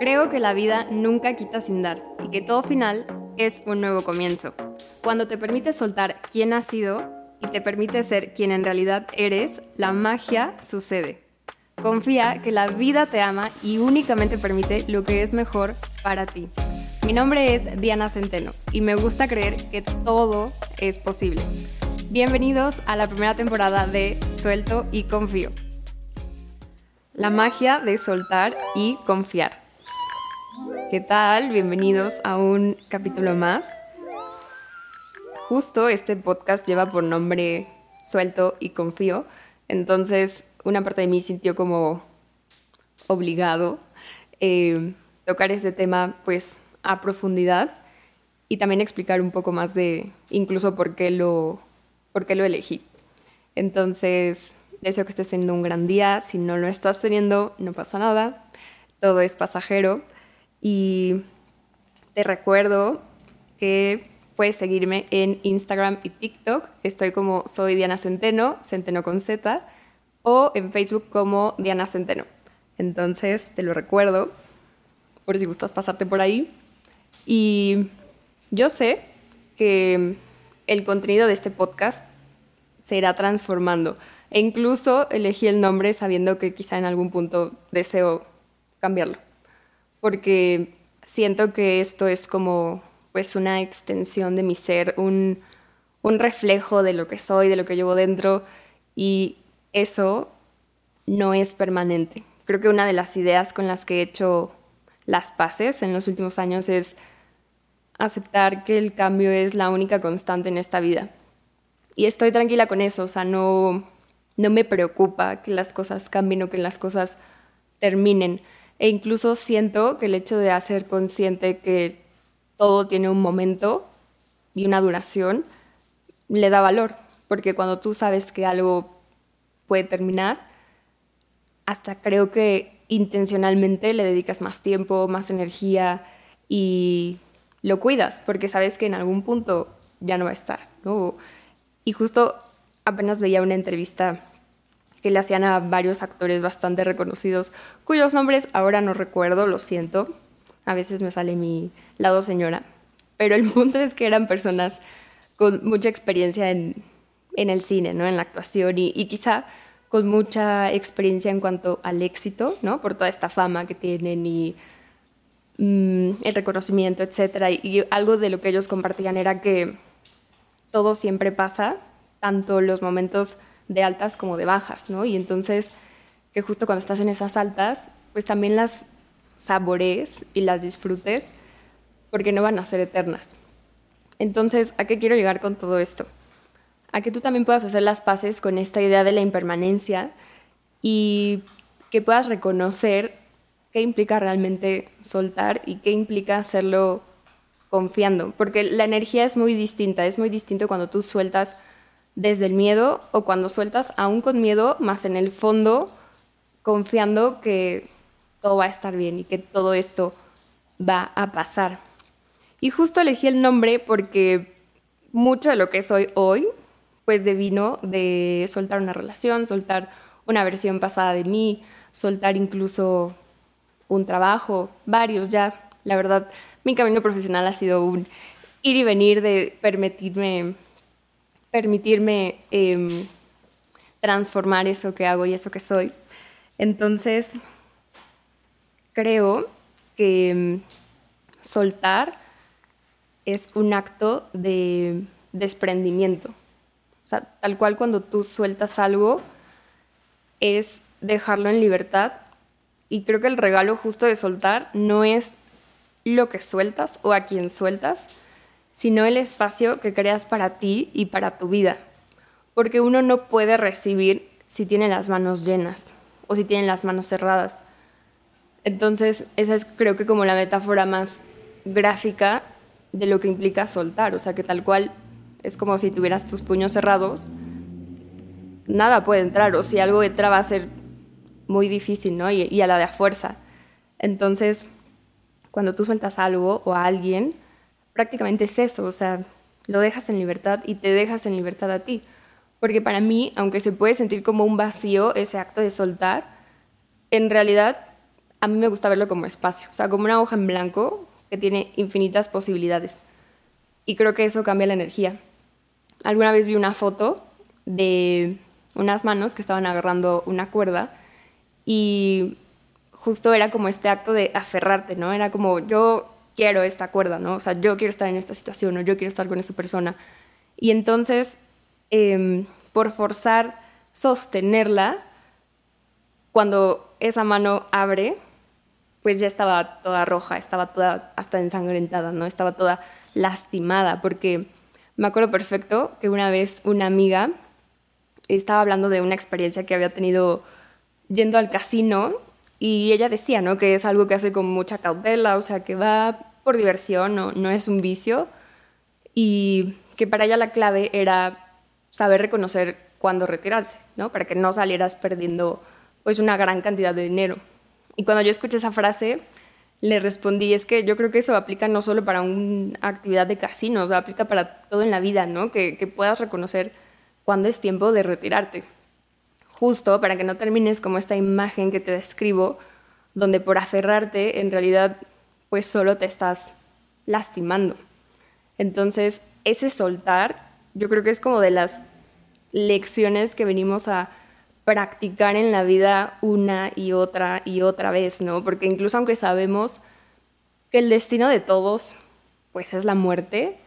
Creo que la vida nunca quita sin dar y que todo final es un nuevo comienzo. Cuando te permites soltar quién has sido y te permite ser quien en realidad eres, la magia sucede. Confía que la vida te ama y únicamente permite lo que es mejor para ti. Mi nombre es Diana Centeno y me gusta creer que todo es posible. Bienvenidos a la primera temporada de Suelto y Confío. La magia de soltar y confiar. ¿Qué tal? Bienvenidos a un capítulo más. Justo este podcast lleva por nombre Suelto y Confío, entonces una parte de mí sintió como obligado eh, tocar este tema pues a profundidad y también explicar un poco más de incluso por qué lo, por qué lo elegí. Entonces, deseo que estés teniendo un gran día. Si no lo estás teniendo, no pasa nada. Todo es pasajero. Y te recuerdo que puedes seguirme en Instagram y TikTok. Estoy como soy Diana Centeno, Centeno con Z, o en Facebook como Diana Centeno. Entonces te lo recuerdo por si gustas pasarte por ahí. Y yo sé que el contenido de este podcast se irá transformando. E incluso elegí el nombre sabiendo que quizá en algún punto deseo cambiarlo porque siento que esto es como pues una extensión de mi ser, un, un reflejo de lo que soy, de lo que llevo dentro y eso no es permanente. Creo que una de las ideas con las que he hecho las paces en los últimos años es aceptar que el cambio es la única constante en esta vida. Y estoy tranquila con eso, o sea, no, no me preocupa que las cosas cambien o que las cosas terminen. E incluso siento que el hecho de hacer consciente que todo tiene un momento y una duración le da valor, porque cuando tú sabes que algo puede terminar, hasta creo que intencionalmente le dedicas más tiempo, más energía y lo cuidas, porque sabes que en algún punto ya no va a estar. Y justo apenas veía una entrevista que le hacían a varios actores bastante reconocidos, cuyos nombres ahora no recuerdo, lo siento. A veces me sale mi lado señora. Pero el punto es que eran personas con mucha experiencia en, el cine, ¿no? en la actuación y, quizá con mucha experiencia en cuanto al éxito, ¿no? por toda esta fama que tienen y mm, el reconocimiento, etc. y algo de lo que ellos compartían era que todo siempre pasa, tanto los momentos de altas como de bajas, ¿no? Y entonces, que justo cuando estás en esas altas, pues también las sabores y las disfrutes, porque no van a ser eternas. Entonces, ¿a qué quiero llegar con todo esto? A que tú también puedas hacer las paces con esta idea de la impermanencia y que puedas reconocer qué implica realmente soltar y qué implica hacerlo confiando, porque la energía es muy distinta, es muy distinto cuando tú sueltas desde el miedo o cuando sueltas aún con miedo, más en el fondo confiando que todo va a estar bien y que todo esto va a pasar. Y justo elegí el nombre porque mucho de lo que soy hoy, pues devino de soltar una relación, soltar una versión pasada de mí, soltar incluso un trabajo, varios ya. La verdad, mi camino profesional ha sido un ir y venir de permitirme permitirme em, transformar eso que hago y eso que soy. Entonces, creo que em, soltar es un acto de desprendimiento. O sea, tal cual cuando tú sueltas algo, es dejarlo en libertad. Y creo que el regalo justo de soltar no es lo que sueltas o a quien sueltas, sino el espacio que creas para ti y para tu vida. Porque uno no puede recibir si tiene las manos llenas o si tiene las manos cerradas. Entonces, esa es creo que como la metáfora más gráfica de lo que implica soltar. O sea, que tal cual es como si tuvieras tus puños cerrados, nada puede entrar. O si algo entra va a ser muy difícil, ¿no? Y, y a la de fuerza. Entonces, cuando tú sueltas algo o a alguien, prácticamente es eso, o sea, lo dejas en libertad y te dejas en libertad a ti. Porque para mí, aunque se puede sentir como un vacío ese acto de soltar, en realidad a mí me gusta verlo como espacio, o sea, como una hoja en blanco que tiene infinitas posibilidades. Y creo que eso cambia la energía. Alguna vez vi una foto de unas manos que estaban agarrando una cuerda y justo era como este acto de aferrarte, ¿no? Era como yo quiero esta cuerda, ¿no? O sea, yo quiero estar en esta situación o yo quiero estar con esta persona. Y entonces, em, por forzar sostenerla, cuando esa mano abre, pues ya estaba toda roja, estaba toda hasta ensangrentada, ¿no? Estaba toda lastimada, porque me acuerdo perfecto que una vez una amiga estaba hablando de una experiencia que había tenido yendo al casino y ella decía, ¿no? Que es algo que hace con mucha cautela, o sea, que va por diversión, no, no es un vicio y que para ella la clave era saber reconocer cuándo retirarse, ¿no? Para que no salieras perdiendo pues una gran cantidad de dinero. Y cuando yo escuché esa frase, le respondí, es que yo creo que eso aplica no solo para una actividad de casinos, aplica para todo en la vida, ¿no? Que, que puedas reconocer cuándo es tiempo de retirarte. Justo para que no termines como esta imagen que te describo, donde por aferrarte en realidad pues solo te estás lastimando. Entonces, ese soltar, yo creo que es como de las lecciones que venimos a practicar en la vida una y otra y otra vez, ¿no? Porque incluso aunque sabemos que el destino de todos, pues es la muerte,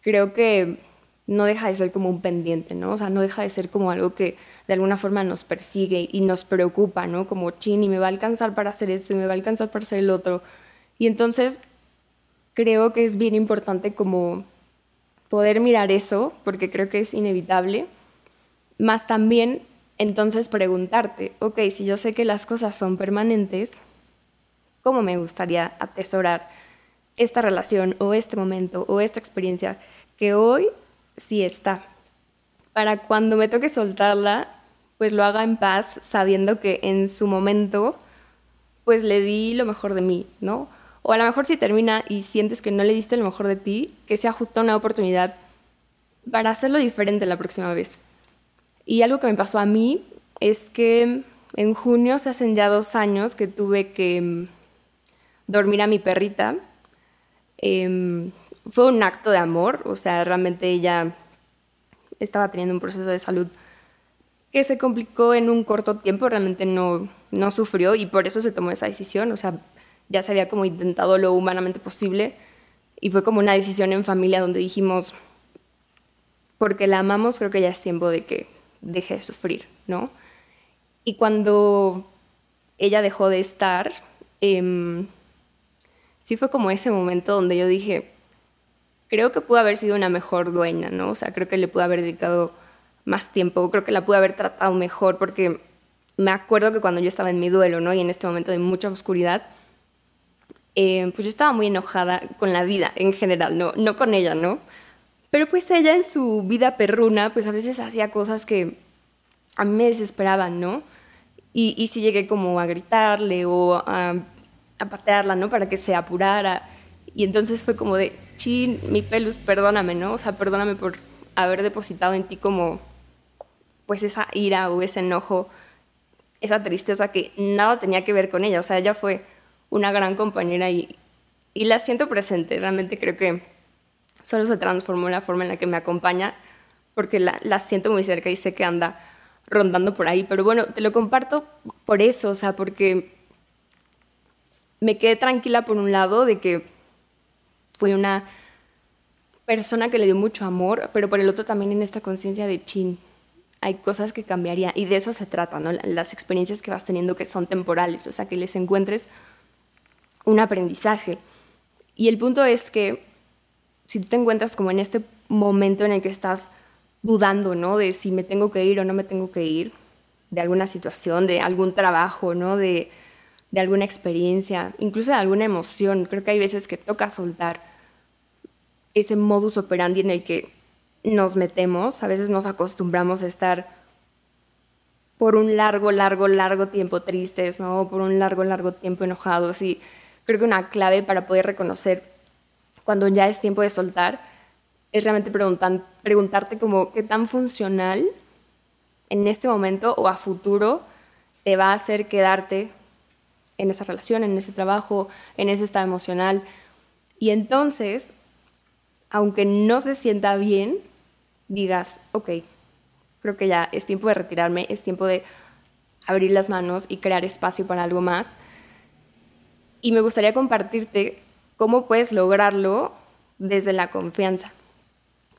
creo que no deja de ser como un pendiente, ¿no? O sea, no deja de ser como algo que de alguna forma nos persigue y nos preocupa, ¿no? Como, chin, y me va a alcanzar para hacer esto y me va a alcanzar para hacer el otro. Y entonces creo que es bien importante como poder mirar eso, porque creo que es inevitable, más también entonces preguntarte, ok, si yo sé que las cosas son permanentes, ¿cómo me gustaría atesorar esta relación o este momento o esta experiencia que hoy sí está? Para cuando me toque soltarla, pues lo haga en paz, sabiendo que en su momento, pues le di lo mejor de mí, ¿no? O a lo mejor si termina y sientes que no le diste lo mejor de ti, que sea justo una oportunidad para hacerlo diferente la próxima vez. Y algo que me pasó a mí es que en junio se hacen ya dos años que tuve que mm, dormir a mi perrita. Em, fue un acto de amor, o sea, realmente ella estaba teniendo un proceso de salud que se complicó en un corto tiempo, realmente no, no sufrió y por eso se tomó esa decisión, o sea, ya se había como intentado lo humanamente posible y fue como una decisión en familia donde dijimos, porque la amamos, creo que ya es tiempo de que deje de sufrir, ¿no? Y cuando ella dejó de estar, em, sí fue como ese momento donde yo dije, creo que pudo haber sido una mejor dueña, ¿no? O sea, creo que le pude haber dedicado más tiempo, creo que la pude haber tratado mejor porque me acuerdo que cuando yo estaba en mi duelo, ¿no? Y en este momento de mucha oscuridad, eh, pues yo estaba muy enojada con la vida en general, no, no con ella, ¿no? Pero pues ella en su vida perruna, pues a veces hacía cosas que a mí me desesperaban, ¿no? Y, y sí llegué como a gritarle o a, a patearla, ¿no? Para que se apurara. Y entonces fue como de, chin, mi pelus, perdóname, ¿no? O sea, perdóname por haber depositado en ti como, pues esa ira o ese enojo, esa tristeza que nada tenía que ver con ella. O sea, ella fue una gran compañera y, la siento presente. Realmente creo que solo se transformó en la forma en la que me acompaña porque la, la siento muy cerca y sé que anda rondando por ahí. Pero bueno, te lo comparto por eso, o sea, porque me quedé tranquila por un lado de que fue una persona que le dio mucho amor, pero por el otro también en esta conciencia de chin. Hay cosas que cambiaría y de eso se trata, ¿no? Las experiencias que vas teniendo que son temporales, o sea, que les encuentres un aprendizaje. Y el punto es que si tú te encuentras como en este momento en el que estás dudando, ¿no? De si me tengo que ir o no me tengo que ir, de alguna situación, de algún trabajo, ¿no? De, de alguna experiencia, incluso de alguna emoción. Creo que hay veces que toca soltar ese modus operandi en el que nos metemos. A veces nos acostumbramos a estar por un largo, largo, largo tiempo tristes, ¿no? Por un largo, largo tiempo enojados y creo que una clave para poder reconocer cuando ya es tiempo de soltar es realmente preguntarte como qué tan funcional en este momento o a futuro te va a hacer quedarte en esa relación, en ese trabajo, en ese estado emocional. Y entonces, aunque no se sienta bien, digas, ok, creo que ya es tiempo de retirarme, es tiempo de abrir las manos y crear espacio para algo más. Y me gustaría compartirte cómo puedes lograrlo desde la confianza.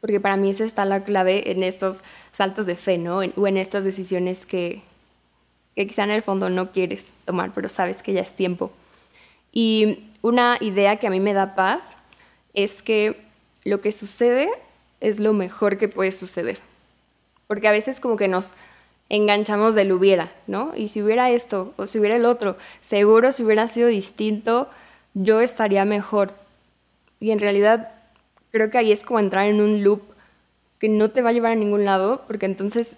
Porque para mí esa está la clave en estos saltos de fe, ¿no? o en estas decisiones que, que quizá en el fondo no quieres tomar, pero sabes que ya es tiempo. Y una idea que a mí me da paz es que lo que sucede es lo mejor que puede suceder. Porque a veces como que nos enganchamos del hubiera, ¿no? Y si hubiera esto o si hubiera el otro, seguro si hubiera sido distinto, yo estaría mejor. Y en realidad creo que ahí es como entrar en un loop que no te va a llevar a ningún lado, porque entonces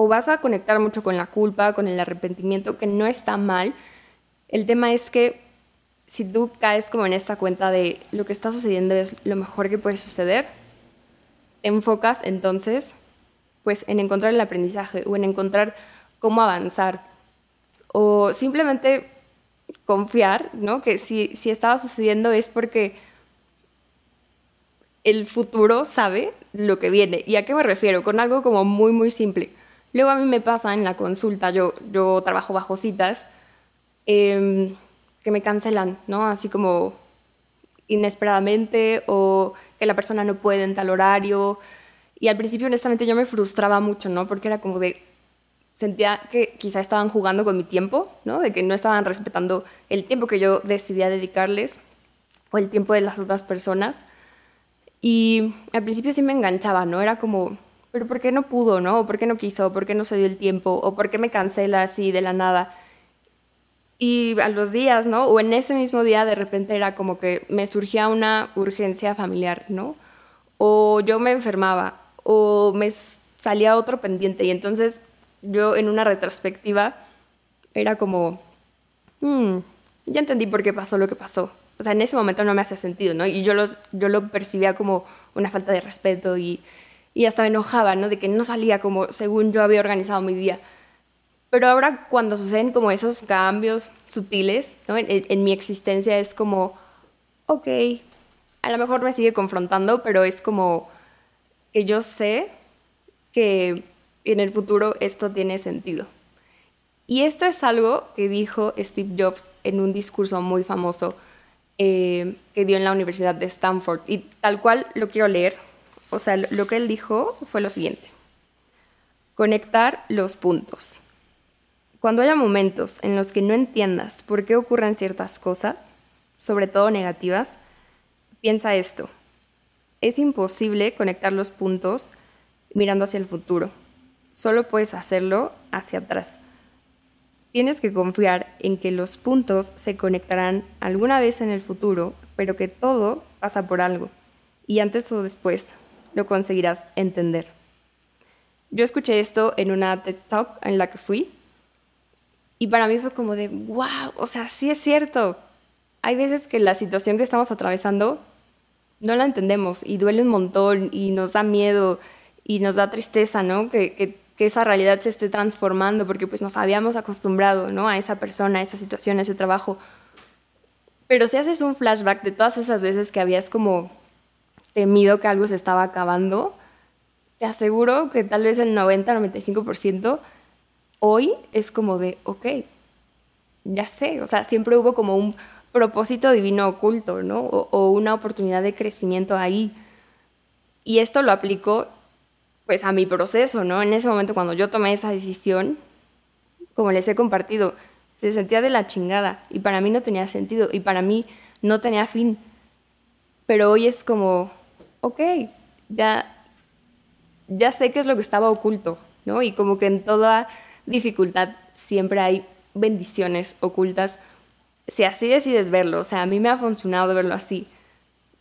o vas a conectar mucho con la culpa, con el arrepentimiento, que no está mal. El tema es que si tú caes como en esta cuenta de lo que está sucediendo es lo mejor que puede suceder, te enfocas entonces pues en encontrar el aprendizaje o en encontrar cómo avanzar o simplemente confiar, ¿no? Que si, si estaba sucediendo es porque el futuro sabe lo que viene. ¿Y a qué me refiero? Con algo como muy, muy simple. Luego a mí me pasa en la consulta, yo, trabajo bajo citas, em, que me cancelan, ¿no? Así como inesperadamente o que la persona no puede en tal horario. Y al principio, honestamente, yo me frustraba mucho, ¿no? Porque era como de, sentía que quizá estaban jugando con mi tiempo, ¿no? De que no estaban respetando el tiempo que yo decidía dedicarles o el tiempo de las otras personas. Y al principio sí me enganchaba, ¿no? Era como, pero ¿por qué no pudo, no? ¿O por qué no quiso? ¿Por qué no se dio el tiempo? ¿O por qué me cancela así de la nada? Y a los días, ¿no? O en ese mismo día de repente era como que me surgía una urgencia familiar, ¿no? O yo me enfermaba, o me salía otro pendiente. Y entonces yo en una retrospectiva era como, hmm, ya entendí por qué pasó lo que pasó. O sea, en ese momento no me hacía sentido, ¿no? Y yo, los, yo lo percibía como una falta de respeto y y hasta me enojaba, ¿no? De que no salía como según yo había organizado mi día. Pero ahora cuando suceden como esos cambios sutiles, ¿no? En, mi existencia es como, ok, a lo mejor me sigue confrontando, pero es como que yo sé que en el futuro esto tiene sentido. Y esto es algo que dijo Steve Jobs en un discurso muy famoso eh, que dio en la Universidad de Stanford. Y tal cual lo quiero leer o sea, lo que él dijo fue lo siguiente. Conectar los puntos. Cuando haya momentos en los que no entiendas por qué ocurren ciertas cosas, sobre todo negativas, piensa esto. Es imposible conectar los puntos mirando hacia el futuro. Solo puedes hacerlo hacia atrás. Tienes que confiar en que los puntos se conectarán alguna vez en el futuro, pero que todo pasa por algo. Y antes o después lo conseguirás entender. Yo escuché esto en una TED Talk en la que fui y para mí fue como de, wow, o sea, sí es cierto. Hay veces que la situación que estamos atravesando no la entendemos y duele un montón y nos da miedo y nos da tristeza, ¿no? Que, que, esa realidad se esté transformando porque pues nos habíamos acostumbrado, ¿no? A esa persona, a esa situación, a ese trabajo. Pero si haces un flashback de todas esas veces que habías como temido que algo se estaba acabando, te aseguro que tal vez el 90-95% hoy es como de, ok, ya sé, o sea, siempre hubo como un propósito divino oculto, ¿no? O, una oportunidad de crecimiento ahí. Y esto lo aplico pues a mi proceso, ¿no? En ese momento cuando yo tomé esa decisión, como les he compartido, se sentía de la chingada y para mí no tenía sentido y para mí no tenía fin. Pero hoy es como, ok, ya, ya sé qué es lo que estaba oculto, ¿no? Y como que en toda dificultad siempre hay bendiciones ocultas, si así decides verlo, o sea, a mí me ha funcionado verlo así,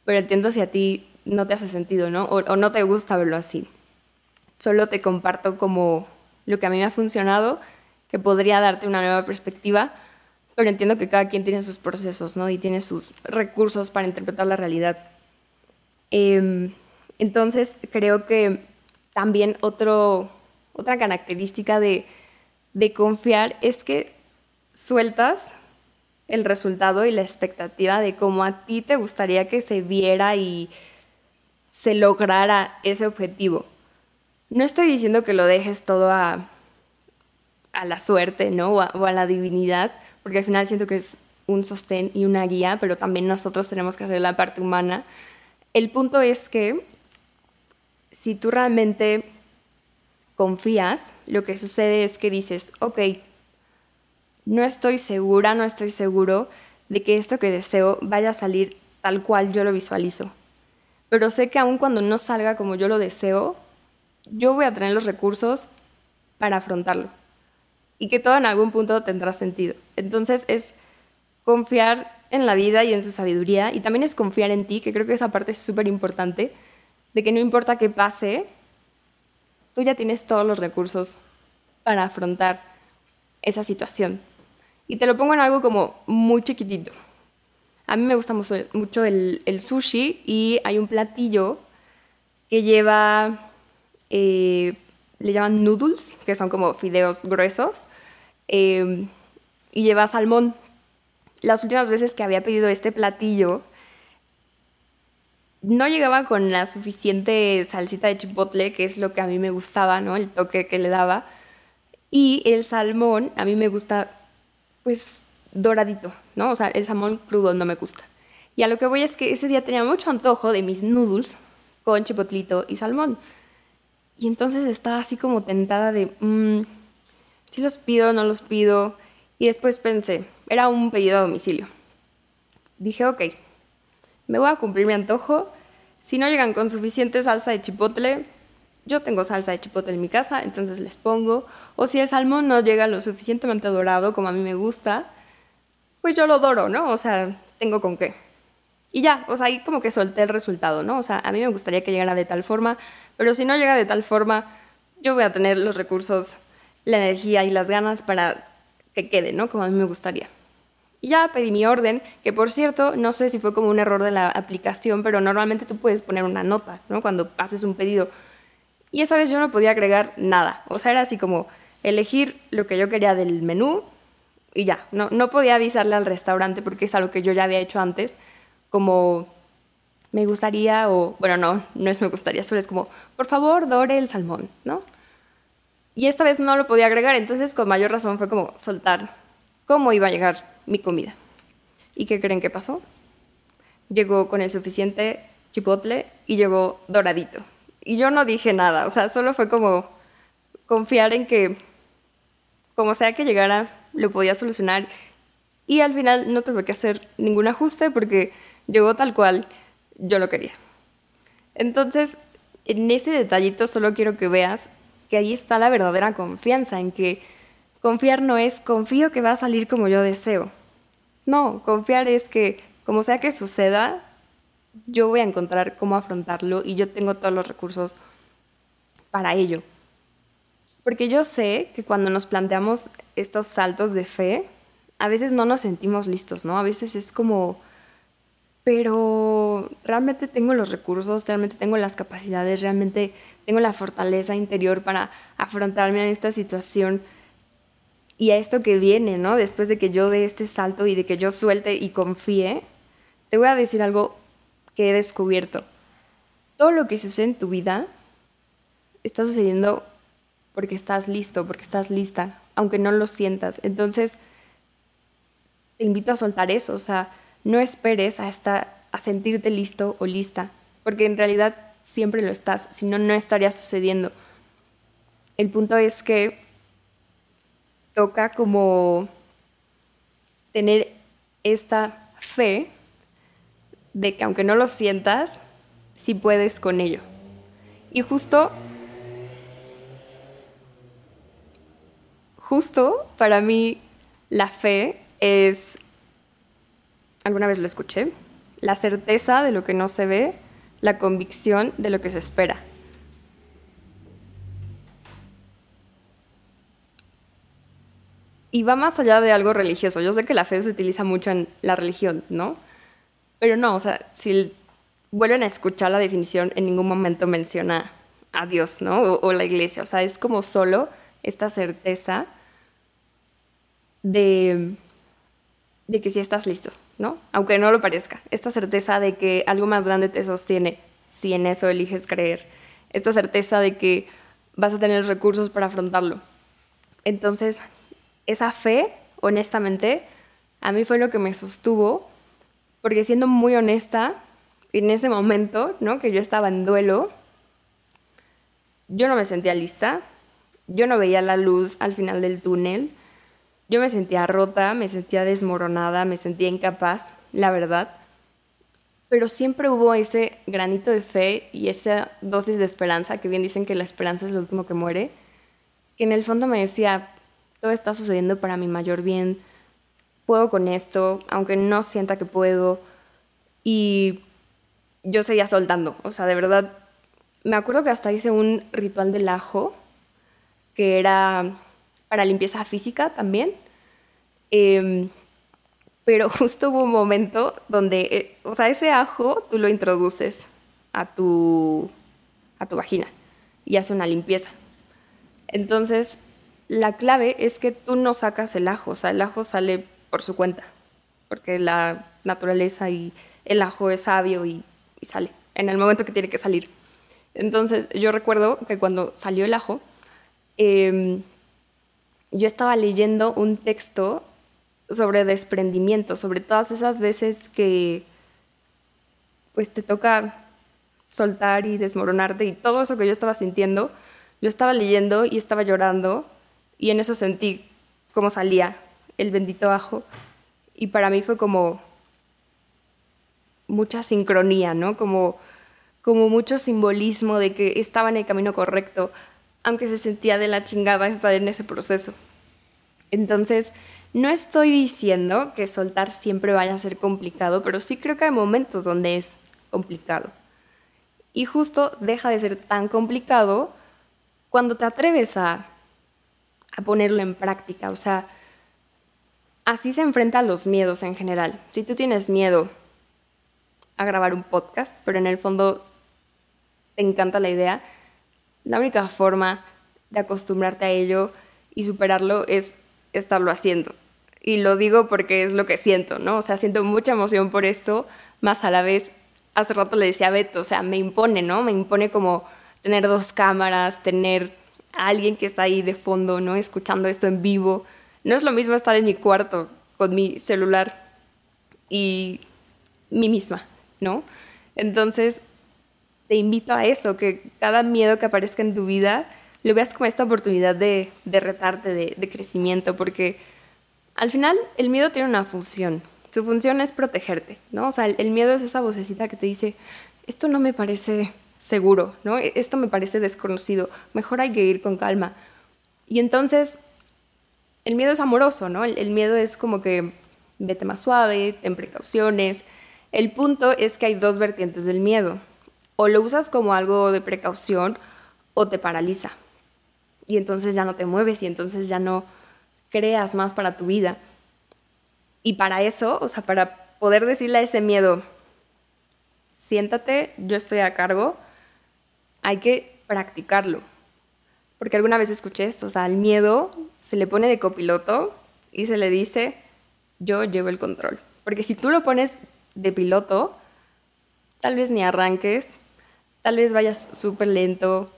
pero entiendo si a ti no te hace sentido, ¿no? O, o no te gusta verlo así. Solo te comparto como lo que a mí me ha funcionado, que podría darte una nueva perspectiva, pero entiendo que cada quien tiene sus procesos, ¿no? Y tiene sus recursos para interpretar la realidad. Em, entonces, creo que también otro, otra característica de, de confiar es que sueltas el resultado y la expectativa de cómo a ti te gustaría que se viera y se lograra ese objetivo. No estoy diciendo que lo dejes todo a, a la suerte, ¿no? O a, o a la divinidad, porque al final siento que es un sostén y una guía, pero también nosotros tenemos que hacer la parte humana. El punto es que si tú realmente confías, lo que sucede es que dices, ok, no estoy segura, no estoy seguro de que esto que deseo vaya a salir tal cual yo lo visualizo. Pero sé que aun cuando no salga como yo lo deseo, yo voy a tener los recursos para afrontarlo. Y que todo en algún punto tendrá sentido. Entonces es confiar en la vida y en su sabiduría. Y también es confiar en ti, que creo que esa parte es súper importante, de que no importa qué pase, tú ya tienes todos los recursos para afrontar esa situación. Y te lo pongo en algo como muy chiquitito. A mí me gusta mucho el, sushi y hay un platillo que lleva, eh, le llaman noodles, que son como fideos gruesos, em, y lleva salmón. Las últimas veces que había pedido este platillo, no llegaba con la suficiente salsita de chipotle, que es lo que a mí me gustaba, ¿no? El toque que le daba. Y el salmón, a mí me gusta pues doradito, ¿no? O sea, el salmón crudo no me gusta. Y a lo que voy es que ese día tenía mucho antojo de mis noodles con chipotlito y salmón. Y entonces estaba así como tentada de, mmm, si los pido, no los pido. Y después pensé, era un pedido a domicilio. Dije, ok, me voy a cumplir mi antojo. Si no llegan con suficiente salsa de chipotle, yo tengo salsa de chipotle en mi casa, entonces les pongo. O si el salmón no llega lo suficientemente dorado como a mí me gusta, pues yo lo doro, ¿no? O sea, tengo con qué. Y ya, o sea, ahí como que solté el resultado, ¿no? O sea, a mí me gustaría que llegara de tal forma, pero si no llega de tal forma, yo voy a tener los recursos, la energía y las ganas para que quede, ¿no? Como a mí me gustaría. Y ya pedí mi orden, que por cierto, no sé si fue como un error de la aplicación, pero normalmente tú puedes poner una nota, ¿no? Cuando pases un pedido y esa vez yo no podía agregar nada. O sea, era así como elegir lo que yo quería del menú y ya. No, no podía avisarle al restaurante porque es algo que yo ya había hecho antes. Como me gustaría o, bueno, no, no es me gustaría, solo es como, por favor, dore el salmón, ¿no? Y esta vez no lo podía agregar, entonces con mayor razón fue como soltar cómo iba a llegar mi comida. ¿Y qué creen que pasó? Llegó con el suficiente chipotle y llegó doradito y yo no dije nada, o sea, solo fue como confiar en que como sea que llegara, lo podía solucionar. Y al final no tuve que hacer ningún ajuste porque llegó tal cual yo lo quería. Entonces, en ese detallito solo quiero que veas que ahí está la verdadera confianza, en que confiar no es confío que va a salir como yo deseo. No, confiar es que como sea que suceda, yo voy a encontrar cómo afrontarlo y yo tengo todos los recursos para ello. Porque yo sé que cuando nos planteamos estos saltos de fe, a veces no nos sentimos listos, ¿no? A veces es como, pero realmente tengo los recursos, realmente tengo las capacidades, realmente tengo la fortaleza interior para afrontarme a esta situación y a esto que viene, ¿no? Después de que yo dé este salto y de que yo suelte y confíe, te voy a decir algo que he descubierto. Todo lo que sucede en tu vida está sucediendo porque estás listo, porque estás lista, aunque no lo sientas. Entonces, te invito a soltar eso, o sea, no esperes a, a sentirte listo o lista, porque en realidad siempre lo estás, si no, no estaría sucediendo. El punto es que toca como tener esta fe de que aunque no lo sientas, sí puedes con ello. Y justo, justo para mí la fe es, alguna vez lo escuché, la certeza de lo que no se ve, la convicción de lo que se espera. Y va más allá de algo religioso. Yo sé que la fe se utiliza mucho en la religión, ¿no? Pero no, o sea, si vuelven a escuchar la definición, en ningún momento menciona a Dios, ¿no? O, la iglesia. O sea, es como solo esta certeza de, de que sí estás listo, ¿no? Aunque no lo parezca. Esta certeza de que algo más grande te sostiene si en eso eliges creer. Esta certeza de que vas a tener recursos para afrontarlo. Entonces, esa fe, honestamente, a mí fue lo que me sostuvo, porque siendo muy honesta, en ese momento, ¿no? Que yo estaba en duelo, yo no me sentía lista, yo no veía la luz al final del túnel, yo me sentía rota, me sentía desmoronada, me sentía incapaz, la verdad. Pero siempre hubo ese granito de fe y esa dosis de esperanza, que bien dicen que la esperanza es lo último que muere, que en el fondo me decía, todo está sucediendo para mi mayor bien, puedo con esto, aunque no sienta que puedo. Y yo seguía soltando, o sea, de verdad, me acuerdo que hasta hice un ritual del ajo, que era para limpieza física también. Em, pero justo hubo un momento donde, eh, o sea, ese ajo tú lo introduces a tu, a tu vagina y hace una limpieza. Entonces, la clave es que tú no sacas el ajo, o sea, el ajo sale por su cuenta, porque la naturaleza y el ajo es sabio y, sale en el momento que tiene que salir. Entonces yo recuerdo que cuando salió el ajo, em, yo estaba leyendo un texto sobre desprendimiento, sobre todas esas veces que pues te toca soltar y desmoronarte y todo eso que yo estaba sintiendo, lo estaba leyendo y estaba llorando y en eso sentí cómo salía el bendito ajo. Y para mí fue como mucha sincronía, ¿no? Como, como mucho simbolismo de que estaba en el camino correcto, aunque se sentía de la chingada estar en ese proceso. Entonces, no estoy diciendo que soltar siempre vaya a ser complicado, pero sí creo que hay momentos donde es complicado. Y justo deja de ser tan complicado cuando te atreves a, a ponerlo en práctica. O sea, así se enfrenta a los miedos en general. Si tú tienes miedo a grabar un podcast, pero en el fondo te encanta la idea, la única forma de acostumbrarte a ello y superarlo es estarlo haciendo. Y lo digo porque es lo que siento, ¿no? O sea, siento mucha emoción por esto, más a la vez, hace rato le decía a Beto, o sea, me impone, ¿no? Me impone como tener dos cámaras, tener a alguien que está ahí de fondo, ¿no? Escuchando esto en vivo no es lo mismo estar en mi cuarto con mi celular y mí misma, ¿no? Entonces, te invito a eso, que cada miedo que aparezca en tu vida lo veas como esta oportunidad de, retarte, de, crecimiento, porque al final el miedo tiene una función. Su función es protegerte, ¿no? O sea, el, el miedo es esa vocecita que te dice, esto no me parece seguro, ¿no? Esto me parece desconocido, mejor hay que ir con calma. Y entonces el miedo es amoroso, ¿no? El, miedo es como que vete más suave, ten precauciones. El punto es que hay dos vertientes del miedo. O lo usas como algo de precaución o te paraliza. Y entonces ya no te mueves y entonces ya no creas más para tu vida. Y para eso, o sea, para poder decirle a ese miedo, siéntate, yo estoy a cargo, hay que practicarlo. Porque alguna vez escuché esto, o sea, al miedo se le pone de copiloto y se le dice, yo llevo el control. Porque si tú lo pones de piloto, tal vez ni arranques, tal vez vayas súper lento,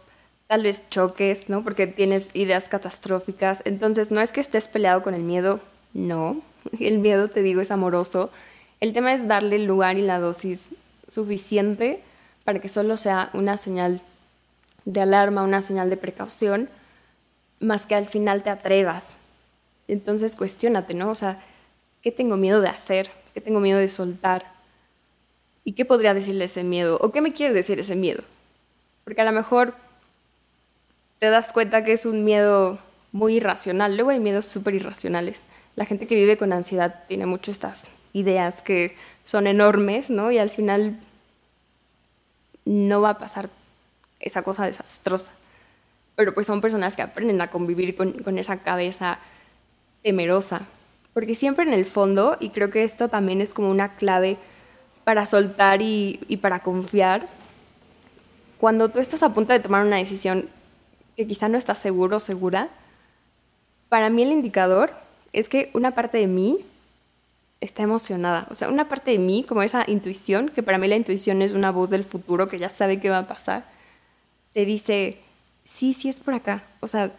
tal vez choques, ¿no? Porque tienes ideas catastróficas. Entonces, no es que estés peleado con el miedo, no. El miedo, te digo, es amoroso. El tema es darle el lugar y la dosis suficiente para que solo sea una señal de alarma, una señal de precaución, más que al final te atrevas. Entonces cuestionate, ¿no? O sea, ¿qué tengo miedo de hacer? ¿Qué tengo miedo de soltar? ¿Y qué podría decirle ese miedo? ¿O qué me quiere decir ese miedo? Porque a lo mejor te das cuenta que es un miedo muy irracional. Luego hay miedos súper irracionales. La gente que vive con ansiedad tiene mucho estas ideas que son enormes, ¿no? Y al final no va a pasar esa cosa desastrosa. Pero pues son personas que aprenden a convivir con, esa cabeza temerosa. Porque siempre en el fondo, y creo que esto también es como una clave para soltar y, y para confiar, cuando tú estás a punto de tomar una decisión que quizá no estás seguro o segura, para mí el indicador es que una parte de mí está emocionada. O sea, una parte de mí, como esa intuición, que para mí la intuición es una voz del futuro que ya sabe qué va a pasar, te dice, sí, sí es por acá. O sea,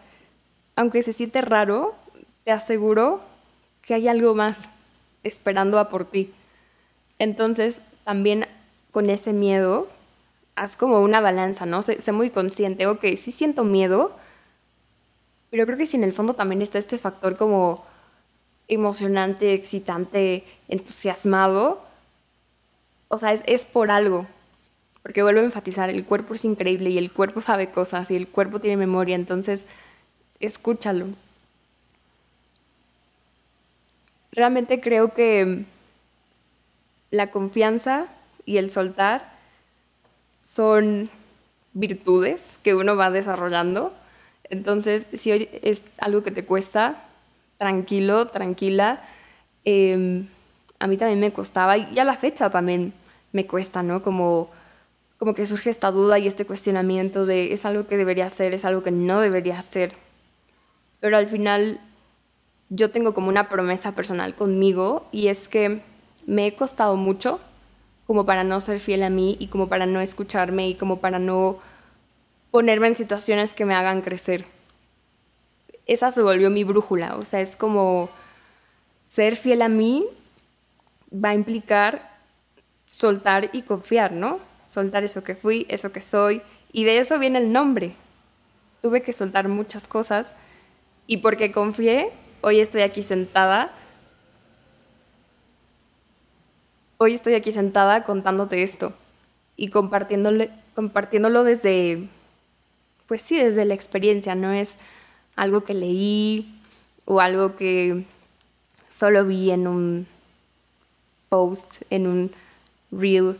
aunque se siente raro, te aseguro que hay algo más esperando a por ti. Entonces, también con ese miedo, haz como una balanza, ¿no? Sé, sé, muy consciente, ok, sí siento miedo, pero creo que si en el fondo también está este factor como emocionante, excitante, entusiasmado, o sea, es, es por algo. Porque vuelvo a enfatizar, el cuerpo es increíble y el cuerpo sabe cosas y el cuerpo tiene memoria, entonces escúchalo. Realmente creo que la confianza y el soltar son virtudes que uno va desarrollando. Entonces, si hoy es algo que te cuesta, tranquilo, tranquila. Em, a mí también me costaba y a la fecha también me cuesta, ¿no? Como, como que surge esta duda y este cuestionamiento de es algo que debería hacer, es algo que no debería hacer. Pero al final yo tengo como una promesa personal conmigo y es que me he costado mucho como para no ser fiel a mí y como para no escucharme y como para no ponerme en situaciones que me hagan crecer esa se volvió mi brújula. O sea, es como ser fiel a mí va a implicar soltar y confiar, ¿no? Soltar eso que fui, eso que soy. Y de eso viene el nombre. Tuve que soltar muchas cosas y porque confié, hoy estoy aquí sentada. Hoy estoy aquí sentada contándote esto y compartiéndole, compartiéndolo desde, pues sí, desde la experiencia, no es algo que leí o algo que solo vi en un post, en un reel.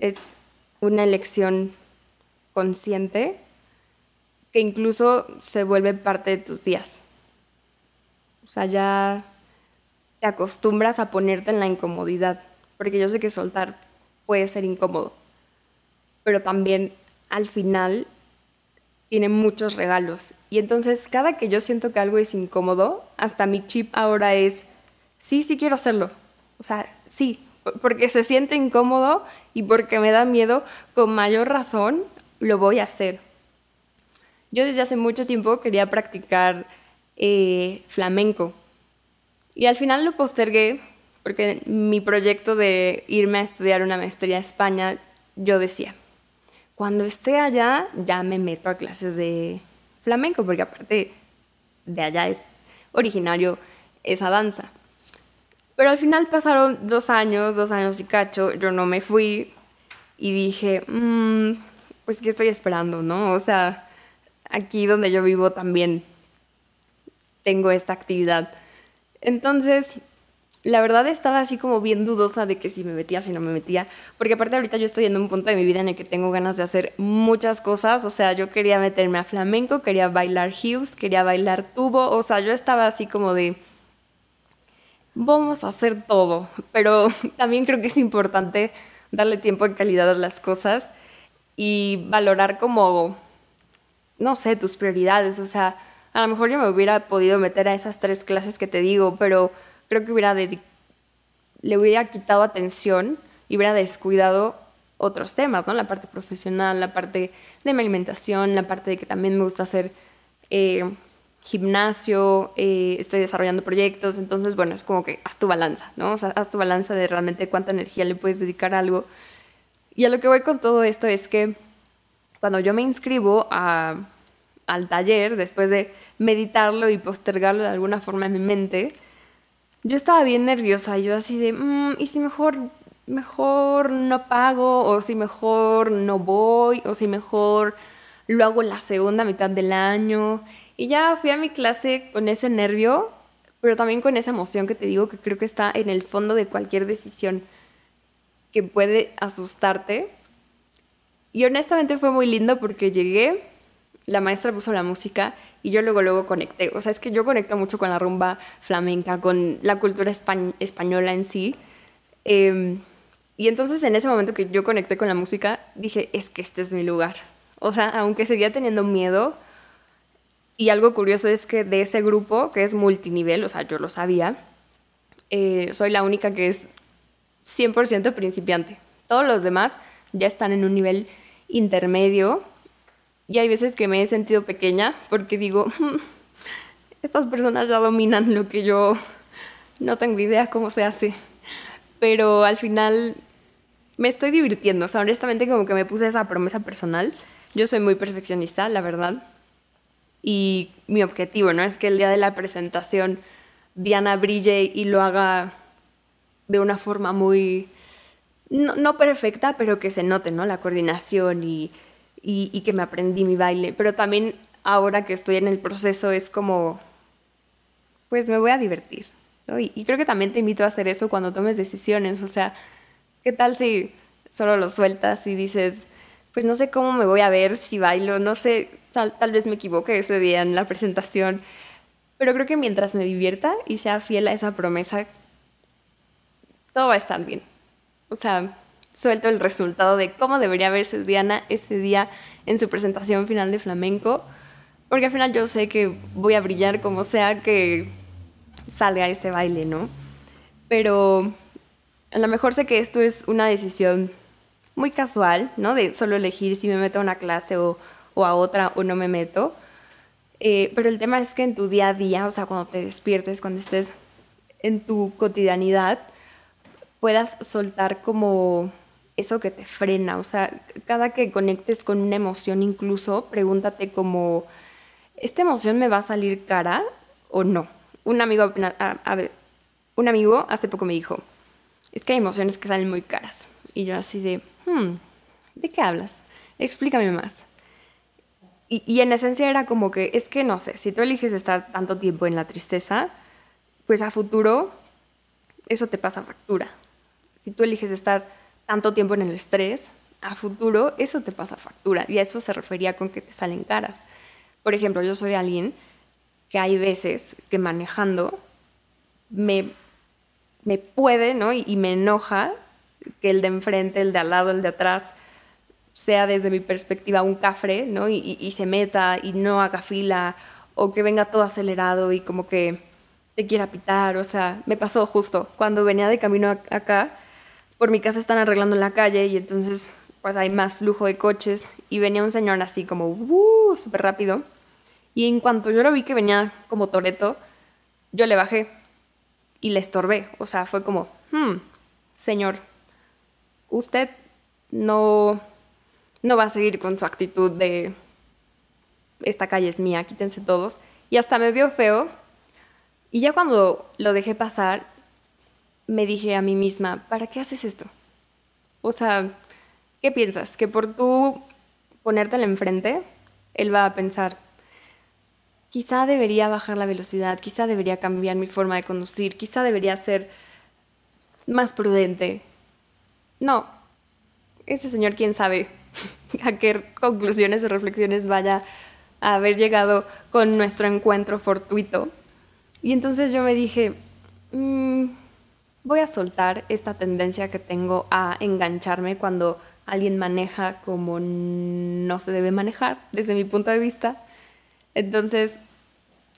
Es una elección consciente que incluso se vuelve parte de tus días. O sea, ya te acostumbras a ponerte en la incomodidad, porque yo sé que soltar puede ser incómodo, pero también al final tiene muchos regalos. Y entonces cada que yo siento que algo es incómodo, hasta mi chip ahora es, sí, sí quiero hacerlo. O sea, sí, porque se siente incómodo y porque me da miedo, con mayor razón lo voy a hacer. Yo desde hace mucho tiempo quería practicar eh, flamenco y al final lo postergué porque mi proyecto de irme a estudiar una maestría a España, yo decía, cuando esté allá ya me meto a clases de flamenco, porque aparte de allá es originario esa danza. Pero al final pasaron dos años, dos años y cacho, yo no me fui y dije, mmm, pues qué estoy esperando, ¿no? O sea, aquí donde yo vivo también tengo esta actividad. Entonces la verdad estaba así como bien dudosa de que si me metía, si no me metía, porque aparte ahorita yo estoy en un punto de mi vida en el que tengo ganas de hacer muchas cosas, o sea, yo quería meterme a flamenco, quería bailar heels, quería bailar tubo, o sea, yo estaba así como de, vamos a hacer todo, pero también creo que es importante darle tiempo en calidad a las cosas y valorar como, no sé, tus prioridades, o sea, a lo mejor yo me hubiera podido meter a esas tres clases que te digo, pero creo que hubiera le hubiera quitado atención y hubiera descuidado otros temas, ¿no? La parte profesional, la parte de mi alimentación, la parte de que también me gusta hacer eh, gimnasio, eh, estoy desarrollando proyectos, entonces, bueno, es como que haz tu balanza, ¿no? O sea, haz tu balanza de realmente cuánta energía le puedes dedicar a algo. Y a lo que voy con todo esto es que cuando yo me inscribo al taller, después de meditarlo y postergarlo de alguna forma en mi mente, yo estaba bien nerviosa, yo así de, mm, ¿y si mejor, mejor no pago? ¿O si mejor no voy? ¿O si mejor lo hago la segunda mitad del año? Y ya fui a mi clase con ese nervio, pero también con esa emoción que te digo que creo que está en el fondo de cualquier decisión que puede asustarte. Y honestamente fue muy lindo porque llegué, la maestra puso la música y yo luego, luego conecté. O sea, es que yo conecto mucho con la rumba flamenca, con la cultura española en sí. Em, y entonces en ese momento que yo conecté con la música, dije, es que este es mi lugar. O sea, aunque seguía teniendo miedo, y algo curioso es que de ese grupo, que es multinivel, o sea, yo lo sabía, eh, soy la única que es 100% principiante. Todos los demás ya están en un nivel intermedio y hay veces que me he sentido pequeña porque digo, hmm, estas personas ya dominan lo que yo no tengo idea cómo se hace. Pero al final me estoy divirtiendo. O sea, honestamente como que me puse esa promesa personal. Yo soy muy perfeccionista, la verdad. Y mi objetivo, ¿no? Es que el día de la presentación Diana brille y lo haga de una forma muy, no, perfecta, pero que se note, ¿no? La coordinación y, y, que me aprendí mi baile. Pero también ahora que estoy en el proceso es como, pues me voy a divertir. ¿no? Y, creo que también te invito a hacer eso cuando tomes decisiones. O sea, ¿qué tal si solo lo sueltas y dices, pues no sé cómo me voy a ver si bailo, no sé, tal, vez me equivoque ese día en la presentación. Pero creo que mientras me divierta y sea fiel a esa promesa, todo va a estar bien. O sea, suelto el resultado de cómo debería verse Diana ese día en su presentación final de flamenco, porque al final yo sé que voy a brillar como sea que salga ese baile, ¿no? Pero a lo mejor sé que esto es una decisión muy casual, ¿no? De solo elegir si me meto a una clase o, a otra o no me meto. Eh, pero el tema es que en tu día a día, o sea, cuando te despiertes, cuando estés en tu cotidianidad, puedas soltar como eso que te frena. O sea, cada que conectes con una emoción incluso, pregúntate como, ¿esta emoción me va a salir cara o no? Un amigo, un amigo hace poco me dijo, es que hay emociones que salen muy caras. Y yo así de, hmm, ¿de qué hablas? Explícame más. Y, en esencia era como que, es que no sé, si tú eliges estar tanto tiempo en la tristeza, pues a futuro eso te pasa factura si tú eliges estar tanto tiempo en el estrés, a futuro eso te pasa factura. Y a eso se refería con que te salen caras. Por ejemplo, yo soy alguien que hay veces que manejando me, me puede, ¿no? Y, me enoja que el de enfrente, el de al lado, el de atrás, sea desde mi perspectiva un cafre, ¿no? Y, se meta y no haga fila, o que venga todo acelerado y como que te quiera pitar. O sea, me pasó justo cuando venía de camino acá, por mi casa están arreglando la calle y entonces pues hay más flujo de coches y venía un señor así como uh, súper rápido y en cuanto yo lo vi que venía como Toreto, yo le bajé y le estorbé, o sea, fue como, hmm, señor, usted no, no va a seguir con su actitud de esta calle es mía, quítense todos. Y hasta me vio feo. Y ya cuando lo dejé pasar, me dije a mí misma, ¿para qué haces esto? O sea, ¿qué piensas? ¿Que por tú ponértela enfrente, él va a pensar, quizá debería bajar la velocidad, quizá debería cambiar mi forma de conducir, quizá debería ser más prudente? No, ese señor quién sabe a qué conclusiones o reflexiones vaya a haber llegado con nuestro encuentro fortuito. Y entonces yo me dije, mmm, voy a soltar esta tendencia que tengo a engancharme cuando alguien maneja como no se debe manejar, desde mi punto de vista. Entonces,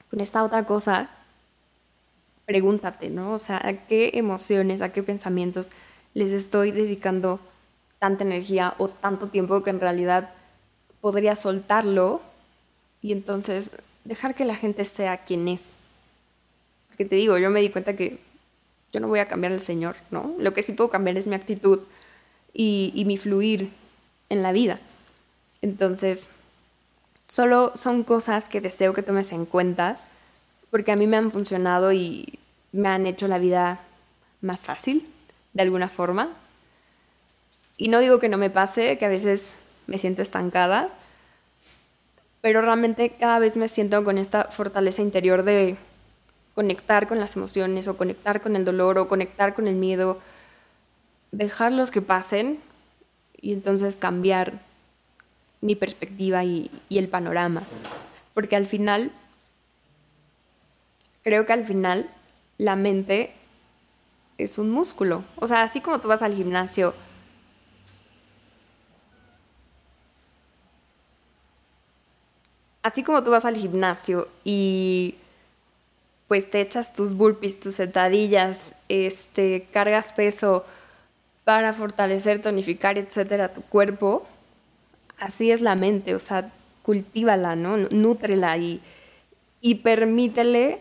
con esta otra cosa, pregúntate, ¿no? O sea, ¿a qué emociones, a qué pensamientos les estoy dedicando tanta energía o tanto tiempo que en realidad podría soltarlo y entonces dejar que la gente sea quien es? Porque te digo, yo me di cuenta que yo no voy a cambiar al Señor, ¿no? Lo que sí puedo cambiar es mi actitud y, mi fluir en la vida. Entonces, solo son cosas que deseo que tomes en cuenta porque a mí me han funcionado y me han hecho la vida más fácil, de alguna forma. Y no digo que no me pase, que a veces me siento estancada, pero realmente cada vez me siento con esta fortaleza interior de conectar con las emociones o conectar con el dolor o conectar con el miedo, dejarlos que pasen y entonces cambiar mi perspectiva y, y el panorama. Porque al final, creo que al final la mente es un músculo. O sea, así como tú vas al gimnasio, así como tú vas al gimnasio y pues te echas tus burpees, tus sentadillas, este, cargas peso para fortalecer, tonificar, etcétera, tu cuerpo, así es la mente, o sea, cultívala, ¿no? Nútrela y, y permítele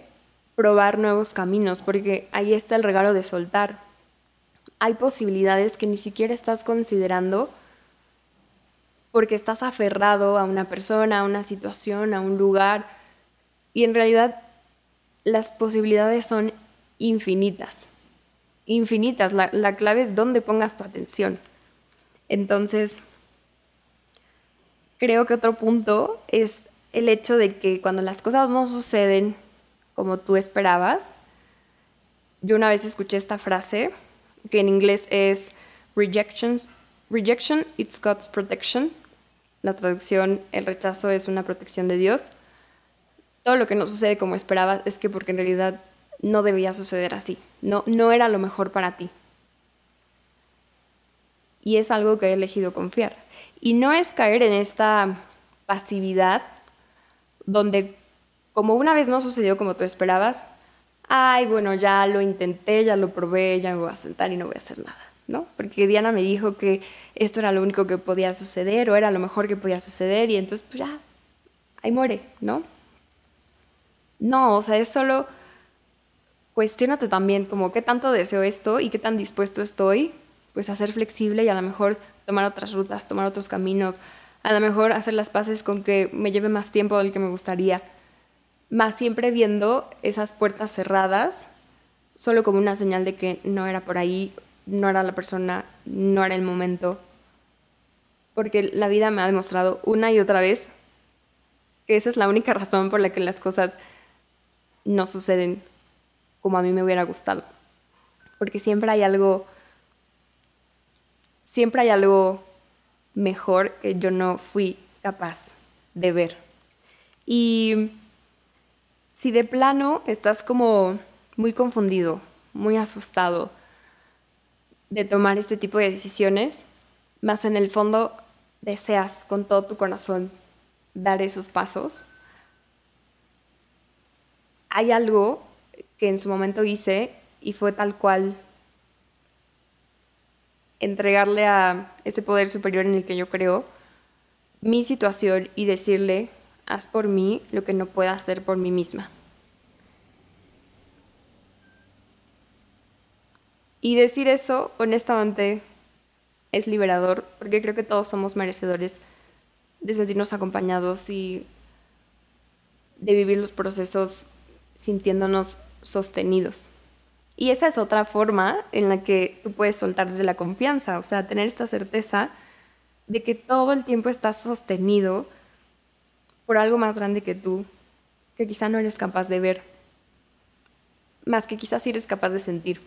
probar nuevos caminos, porque ahí está el regalo de soltar. Hay posibilidades que ni siquiera estás considerando porque estás aferrado a una persona, a una situación, a un lugar, y en realidad las posibilidades son infinitas. Infinitas. La, la clave es dónde pongas tu atención. Entonces, creo que otro punto es el hecho de que cuando las cosas no suceden como tú esperabas, yo una vez escuché esta frase que en inglés es rejections, rejection it's God's protection. La traducción, el rechazo es una protección de Dios. Todo lo que no sucede como esperabas es que porque en realidad no debía suceder así. No, no era lo mejor para ti. Y es algo que he elegido confiar. Y no es caer en esta pasividad donde como una vez no sucedió como tú esperabas, ay, bueno, ya lo intenté, ya lo probé, ya me voy a sentar y no voy a hacer nada, ¿no? Porque Diana me dijo que esto era lo único que podía suceder o era lo mejor que podía suceder y entonces pues ya, ahí muere, ¿no? No, o sea, es solo cuestionate también como qué tanto deseo esto y qué tan dispuesto estoy pues a ser flexible y a lo mejor tomar otras rutas, tomar otros caminos, a lo mejor hacer las paces con que me lleve más tiempo del que me gustaría, más siempre viendo esas puertas cerradas solo como una señal de que no era por ahí, no era la persona, no era el momento, porque la vida me ha demostrado una y otra vez que esa es la única razón por la que las cosas no suceden como a mí me hubiera gustado, porque siempre hay algo siempre hay algo mejor que yo no fui capaz de ver. Y si de plano estás como muy confundido, muy asustado de tomar este tipo de decisiones, más en el fondo deseas con todo tu corazón dar esos pasos, hay algo que en su momento hice y fue tal cual entregarle a ese poder superior en el que yo creo mi situación y decirle, haz por mí lo que no pueda hacer por mí misma. Y decir eso, honestamente, es liberador, porque creo que todos somos merecedores de sentirnos acompañados y de vivir los procesos sintiéndonos sostenidos. Y esa es otra forma en la que tú puedes soltar desde la confianza, o sea, tener esta certeza de que todo el tiempo estás sostenido por algo más grande que tú, que quizá no eres capaz de ver, más que quizás sí eres capaz de sentir.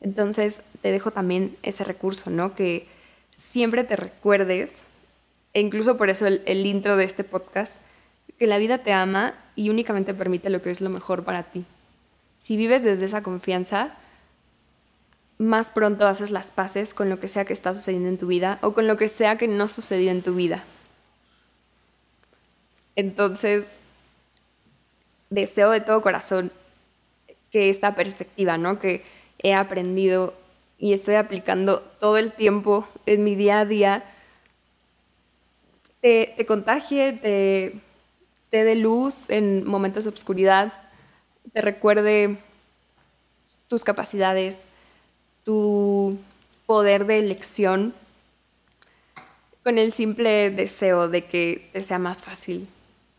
Entonces te dejo también ese recurso, ¿no? Que siempre te recuerdes, e incluso por eso el, el intro de este podcast, que la vida te ama y únicamente permite lo que es lo mejor para ti. Si vives desde esa confianza, más pronto haces las paces con lo que sea que está sucediendo en tu vida o con lo que sea que no sucedió en tu vida. Entonces, deseo de todo corazón que esta perspectiva, ¿no? Que he aprendido y estoy aplicando todo el tiempo en mi día a día, te, contagie, te, te dé luz en momentos de oscuridad, te recuerde tus capacidades, tu poder de elección, con el simple deseo de que te sea más fácil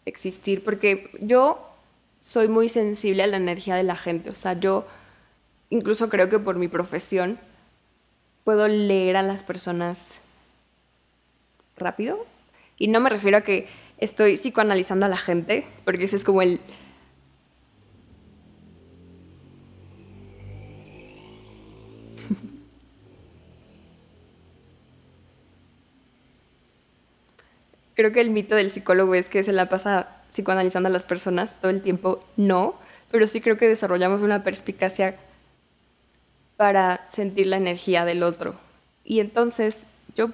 existir, porque yo soy muy sensible a la energía de la gente, o sea, yo incluso creo que por mi profesión puedo leer a las personas rápido, y no me refiero a que estoy psicoanalizando a la gente, porque ese es como el creo que el mito del psicólogo es que se la pasa psicoanalizando a las personas todo el tiempo. No, pero sí creo que desarrollamos una perspicacia para sentir la energía del otro. Y entonces yo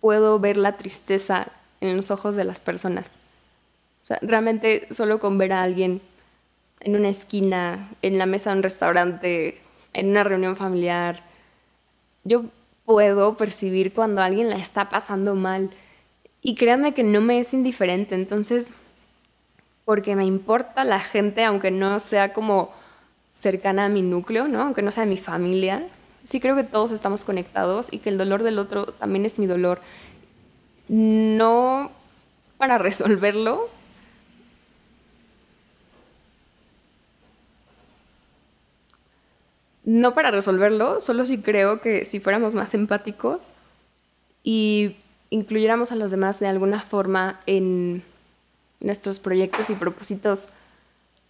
puedo ver la tristeza en los ojos de las personas. O sea, realmente solo con ver a alguien en una esquina, en la mesa de un restaurante, en una reunión familiar. Yo puedo percibir cuando alguien la está pasando mal. Y créanme que no me es indiferente. Entonces, porque me importa la gente, aunque no sea como cercana a mi núcleo, ¿no? Aunque no sea mi familia. Sí creo que todos estamos conectados y que el dolor del otro también es mi dolor. No para resolverlo, no para resolverlo, solo si creo que si fuéramos más empáticos y incluyéramos a los demás de alguna forma en nuestros proyectos y propósitos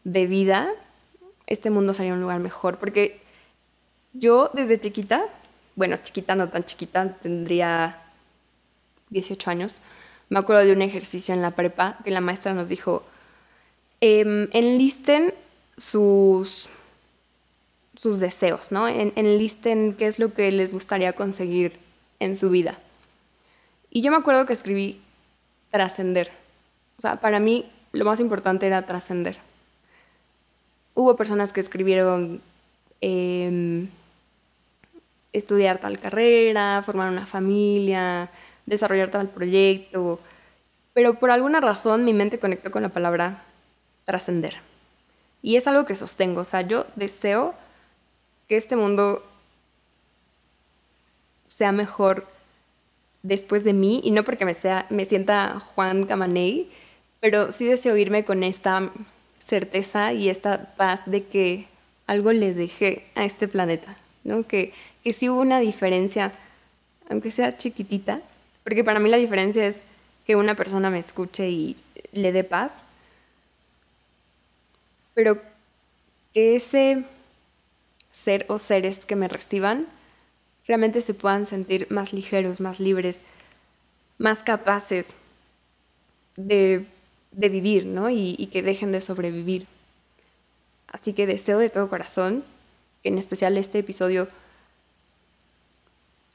de vida, este mundo sería un lugar mejor. Porque yo desde chiquita, bueno, chiquita, no tan chiquita, tendría 18 años, me acuerdo de un ejercicio en la prepa que la maestra nos dijo, em, enlisten sus sus deseos, ¿no? En, enlisten qué es lo que les gustaría conseguir en su vida. Y yo me acuerdo que escribí trascender. O sea, para mí lo más importante era trascender. Hubo personas que escribieron em, estudiar tal carrera, formar una familia, desarrollar tal proyecto, pero por alguna razón mi mente conectó con la palabra trascender. Y es algo que sostengo, o sea, yo deseo que este mundo sea mejor después de mí y no porque me, sea, me sienta Juan Camaney, pero sí deseo irme con esta certeza y esta paz de que algo le dejé a este planeta, ¿no? Que, que sí hubo una diferencia, aunque sea chiquitita, porque para mí la diferencia es que una persona me escuche y le dé paz, pero que ese ser o seres que me reciban realmente se puedan sentir más ligeros, más libres, más capaces de, vivir, ¿no? Y, que dejen de sobrevivir. Así que deseo de todo corazón en especial este episodio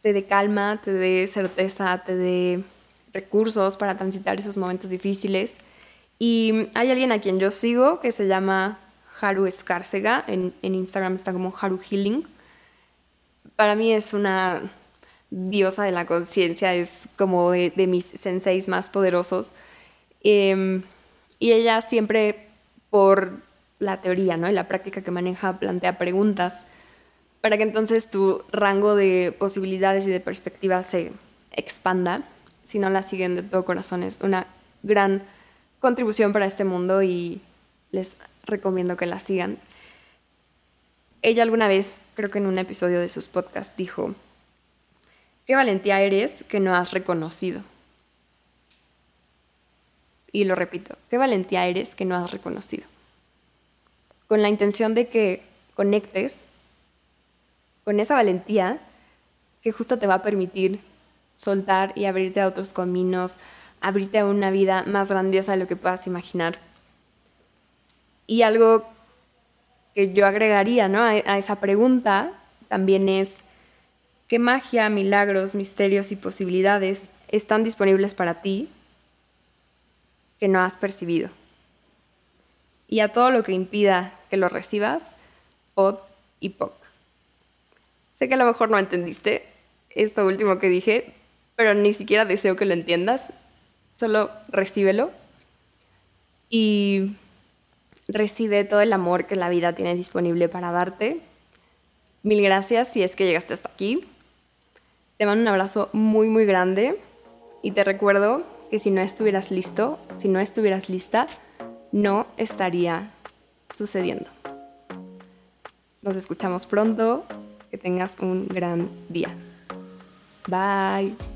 te dé calma, te dé certeza, te dé recursos para transitar esos momentos difíciles. Y hay alguien a quien yo sigo que se llama Haru Escárcega. En, Instagram está como Haru Healing. Para mí es una diosa de la conciencia, es como de, mis senseis más poderosos. Em, y ella siempre, por la teoría ¿no? y la práctica que maneja, plantea preguntas para que entonces tu rango de posibilidades y de perspectivas se expanda. Si no la siguen de todo corazón, es una gran contribución para este mundo y les recomiendo que la sigan. Ella alguna vez, creo que en un episodio de sus podcasts, dijo, ¿qué valentía eres que no has reconocido? Y lo repito, ¿qué valentía eres que no has reconocido? Con la intención de que conectes con esa valentía que justo te va a permitir soltar y abrirte a otros caminos, abrirte a una vida más grandiosa de lo que puedas imaginar. Y algo que yo agregaría ¿no? a, a esa pregunta también es, ¿qué magia, milagros, misterios y posibilidades están disponibles para ti que no has percibido? Y a todo lo que impida que lo recibas, pod y poc. Sé que a lo mejor no entendiste esto último que dije, pero ni siquiera deseo que lo entiendas. Solo recíbelo. Y recibe todo el amor que la vida tiene disponible para darte. Mil gracias si es que llegaste hasta aquí. Te mando un abrazo muy muy grande y te recuerdo que si no estuvieras listo, si no estuvieras lista, no estaría sucediendo. Nos escuchamos pronto. Que tengas un gran día. Bye.